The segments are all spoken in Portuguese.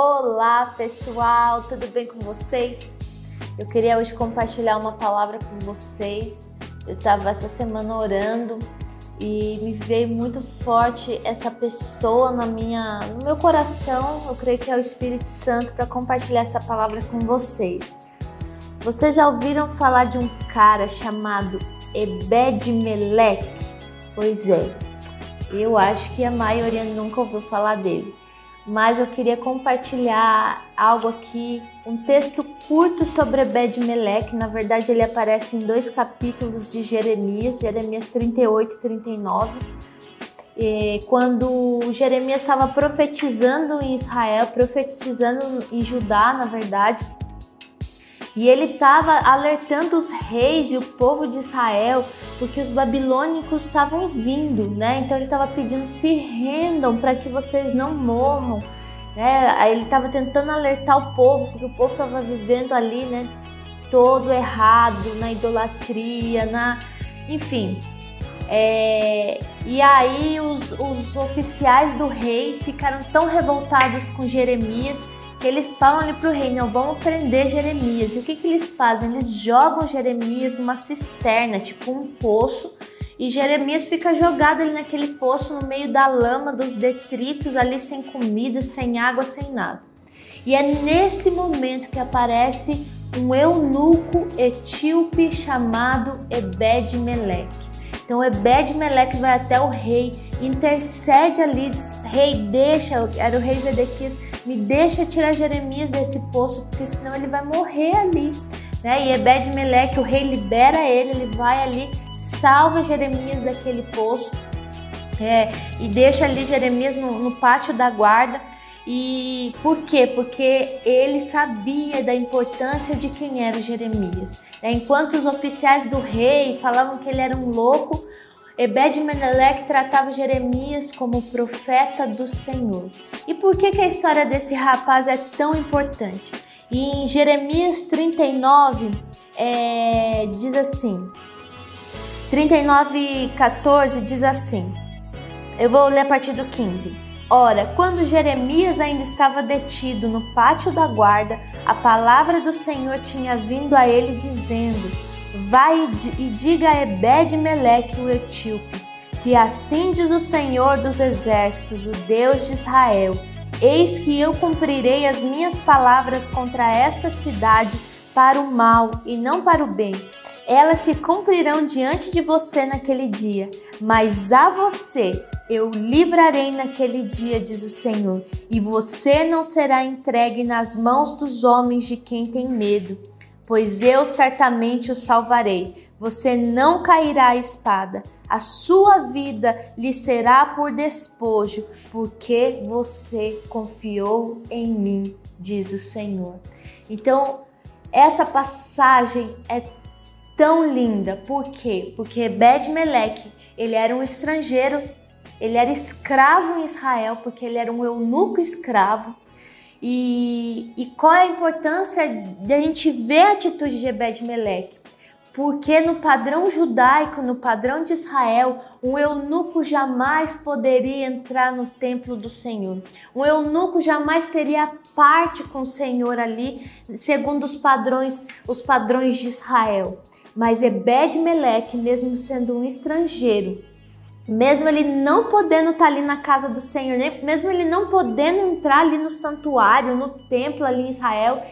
Olá pessoal, tudo bem com vocês? Eu queria hoje compartilhar uma palavra com vocês. Eu estava essa semana orando e me veio muito forte essa pessoa na minha, no meu coração. Eu creio que é o Espírito Santo para compartilhar essa palavra com vocês. Vocês já ouviram falar de um cara chamado Ebed-Melech? Pois é, eu acho que a maioria nunca ouviu falar dele mas eu queria compartilhar algo aqui, um texto curto sobre Ebed-Melech. Na verdade, ele aparece em dois capítulos de Jeremias, Jeremias 38 e 39. E quando Jeremias estava profetizando em Israel, profetizando em Judá, na verdade, e ele estava alertando os reis e o povo de Israel porque os babilônicos estavam vindo, né? Então ele estava pedindo se rendam para que vocês não morram, né? Ele estava tentando alertar o povo porque o povo estava vivendo ali, né? Todo errado na idolatria, na, enfim. É... E aí os, os oficiais do rei ficaram tão revoltados com Jeremias que eles falam ali para o rei, não, vamos prender Jeremias. E o que, que eles fazem? Eles jogam Jeremias numa cisterna, tipo um poço, e Jeremias fica jogado ali naquele poço no meio da lama, dos detritos, ali sem comida, sem água, sem nada. E é nesse momento que aparece um eunuco etíope chamado Ebed-Melech. Então Ebed-Melech vai até o rei, intercede ali, rei, deixa, era o rei Zedequias, me deixa tirar Jeremias desse poço, porque senão ele vai morrer ali. Né? E Ebed-Meleque, o rei libera ele, ele vai ali, salva Jeremias daquele poço é, e deixa ali Jeremias no, no pátio da guarda. E por quê? Porque ele sabia da importância de quem era Jeremias. Né? Enquanto os oficiais do rei falavam que ele era um louco, Ebed-Melech tratava Jeremias como profeta do Senhor. E por que, que a história desse rapaz é tão importante? E em Jeremias 39, é, diz assim, 39, 14 diz assim, eu vou ler a partir do 15. Ora, quando Jeremias ainda estava detido no pátio da guarda, a palavra do Senhor tinha vindo a ele dizendo: Vai e diga a Ebed-Meleque o etíope, que assim diz o Senhor dos exércitos, o Deus de Israel: Eis que eu cumprirei as minhas palavras contra esta cidade para o mal e não para o bem. Elas se cumprirão diante de você naquele dia, mas a você eu livrarei naquele dia, diz o Senhor, e você não será entregue nas mãos dos homens de quem tem medo pois eu certamente o salvarei. Você não cairá à espada, a sua vida lhe será por despojo, porque você confiou em mim, diz o Senhor. Então, essa passagem é tão linda, por quê? Porque Ebed-Meleque, ele era um estrangeiro, ele era escravo em Israel, porque ele era um eunuco escravo, e, e qual é a importância de a gente ver a atitude de Ebed-Meleque? Porque no padrão judaico, no padrão de Israel, um eunuco jamais poderia entrar no templo do Senhor. Um eunuco jamais teria parte com o Senhor ali, segundo os padrões, os padrões de Israel. Mas Ebed-Meleque, mesmo sendo um estrangeiro, mesmo ele não podendo estar tá ali na casa do Senhor, mesmo ele não podendo entrar ali no santuário, no templo ali em Israel,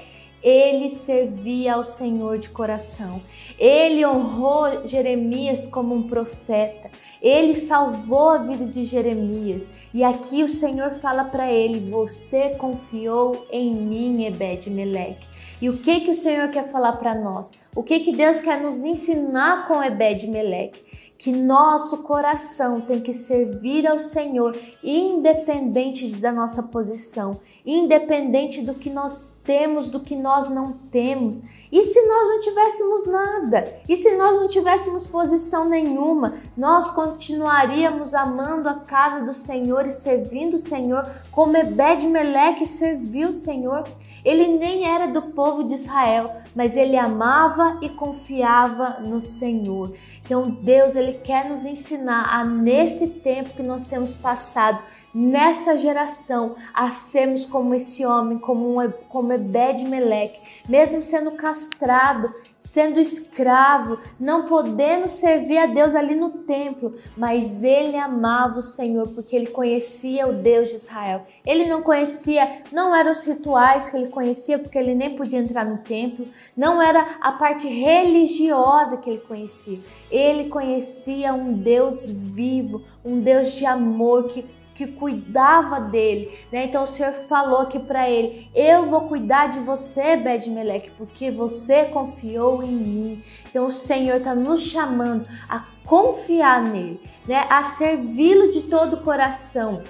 ele servia ao Senhor de coração. Ele honrou Jeremias como um profeta. Ele salvou a vida de Jeremias. E aqui o Senhor fala para ele: Você confiou em mim, Ebed-Meleque. E o que que o Senhor quer falar para nós? O que que Deus quer nos ensinar com Ebed-Meleque? que nosso coração tem que servir ao Senhor, independente da nossa posição, independente do que nós temos, do que nós não temos. E se nós não tivéssemos nada? E se nós não tivéssemos posição nenhuma? Nós continuaríamos amando a casa do Senhor e servindo o Senhor como Ebed-Meleque serviu o Senhor. Ele nem era do povo de Israel, mas ele amava e confiava no Senhor. Então Deus ele quer nos ensinar a nesse tempo que nós temos passado, nessa geração, a sermos como esse homem, como um, como Ebed-Meleque, mesmo sendo castrado, sendo escravo, não podendo servir a Deus ali no templo, mas ele amava o Senhor porque ele conhecia o Deus de Israel. Ele não conhecia, não eram os rituais que ele conhecia porque ele nem podia entrar no templo, não era a parte religiosa que ele conhecia. Ele conhecia um Deus vivo, um Deus de amor que que cuidava dele, né? Então o Senhor falou aqui para ele: Eu vou cuidar de você, Bedmeleque, porque você confiou em mim. Então o Senhor está nos chamando a confiar nele, né? A servi-lo de todo o coração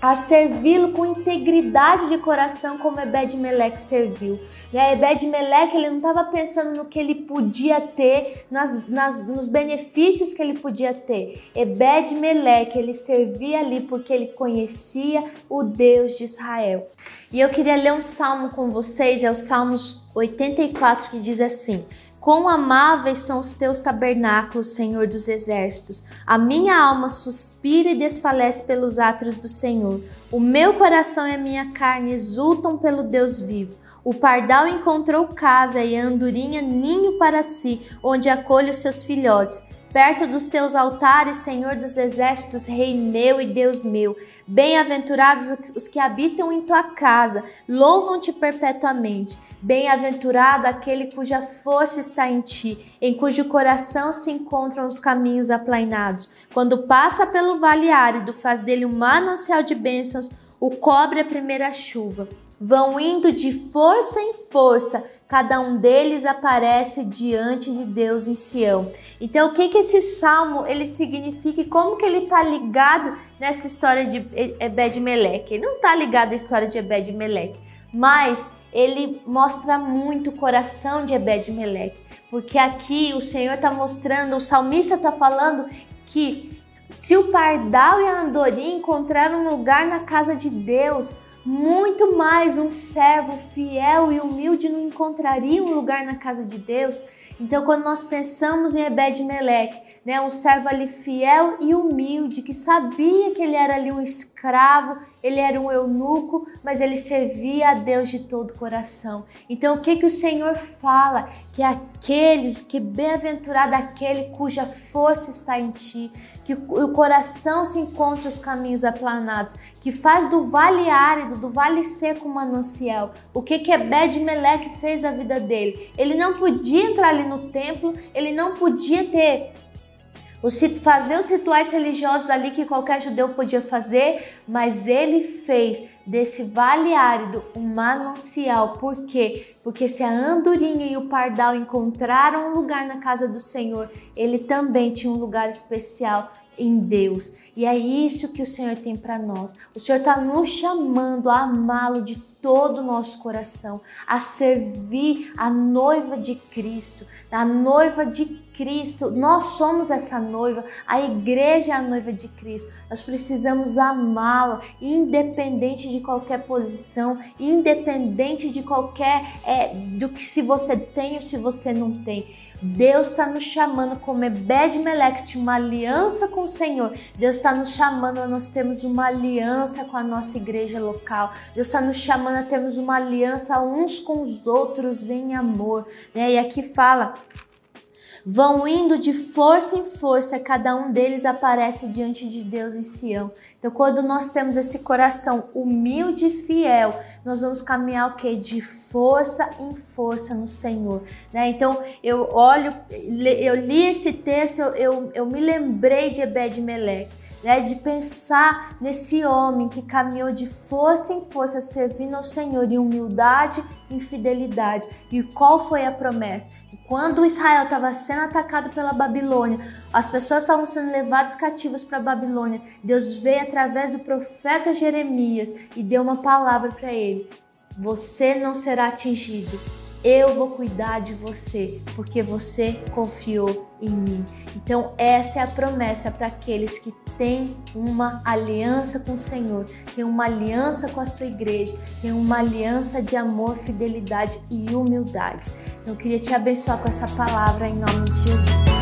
a servi-lo com integridade de coração, como Ebed-Meleque serviu. E Ebed-Meleque ele não estava pensando no que ele podia ter, nas, nas, nos benefícios que ele podia ter. Ebed-Meleque ele servia ali porque ele conhecia o Deus de Israel. E eu queria ler um salmo com vocês, é o Salmos 84 que diz assim: Quão amáveis são os teus tabernáculos, Senhor dos exércitos. A minha alma suspira e desfalece pelos átrios do Senhor. O meu coração e a minha carne exultam pelo Deus vivo. O pardal encontrou casa e a andorinha ninho para si, onde acolhe os seus filhotes. Perto dos teus altares, Senhor dos exércitos, Rei meu e Deus meu. Bem-aventurados os que habitam em tua casa, louvam-te perpetuamente. Bem-aventurado aquele cuja força está em ti, em cujo coração se encontram os caminhos aplainados. Quando passa pelo vale árido, faz dele um manancial de bênçãos, o cobre a primeira chuva. Vão indo de força em força, cada um deles aparece diante de Deus em Sião. Então, o que que esse salmo ele significa e como que ele está ligado nessa história de Ebed-Meleque? Ele não está ligado à história de Ebed-Meleque, mas ele mostra muito o coração de Ebed-Meleque, porque aqui o Senhor está mostrando, o salmista está falando que se o pardal e a andorinha encontraram um lugar na casa de Deus, muito mais um servo fiel e humilde não encontraria um lugar na casa de Deus. Então, quando nós pensamos em Ebed-Meleque, né, um servo ali fiel e humilde, que sabia que ele era ali um escravo, ele era um eunuco, mas ele servia a Deus de todo o coração. Então, o que que o Senhor fala? Que aqueles, que bem-aventurado aquele cuja força está em ti, que o coração se encontra os caminhos aplanados, que faz do vale árido, do vale seco manancial. O que que Ebed-Meleque fez na vida dele? Ele não podia entrar ali no templo, ele não podia ter fazer os rituais religiosos ali que qualquer judeu podia fazer, mas ele fez desse vale árido um manancial. Por quê? Porque se a andorinha e o pardal encontraram um lugar na casa do Senhor, ele também tinha um lugar especial em Deus. E é isso que o Senhor tem para nós. O Senhor está nos chamando a amá-lo de todo o nosso coração, a servir a noiva de Cristo, a noiva de Cristo. Nós somos essa noiva, a igreja é a noiva de Cristo. Nós precisamos amá-la, independente de qualquer posição, independente de qualquer é, do que se você tem ou se você não tem. Deus está nos chamando como Ebed Melech, tinha uma aliança com o Senhor. Deus está nos chamando a nós termos uma aliança com a nossa igreja local. Deus está nos chamando a termos uma aliança uns com os outros em amor. Né? E aqui fala vão indo de força em força, cada um deles aparece diante de Deus em Sião. Então, quando nós temos esse coração humilde e fiel, nós vamos caminhar o que? De força em força no Senhor. Né? Então, eu olho, eu li esse texto, eu, eu, eu me lembrei de Ebed-Meleque né, de pensar nesse homem que caminhou de força em força servindo ao Senhor em humildade e fidelidade. E qual foi a promessa? Quando Israel estava sendo atacado pela Babilônia, as pessoas estavam sendo levadas cativas para a Babilônia, Deus veio através do profeta Jeremias e deu uma palavra para ele: Você não será atingido eu vou cuidar de você, porque você confiou em mim. Então, essa é a promessa para aqueles que têm uma aliança com o Senhor, têm uma aliança com a sua igreja, têm uma aliança de amor, fidelidade e humildade. Então, eu queria te abençoar com essa palavra em nome de Jesus.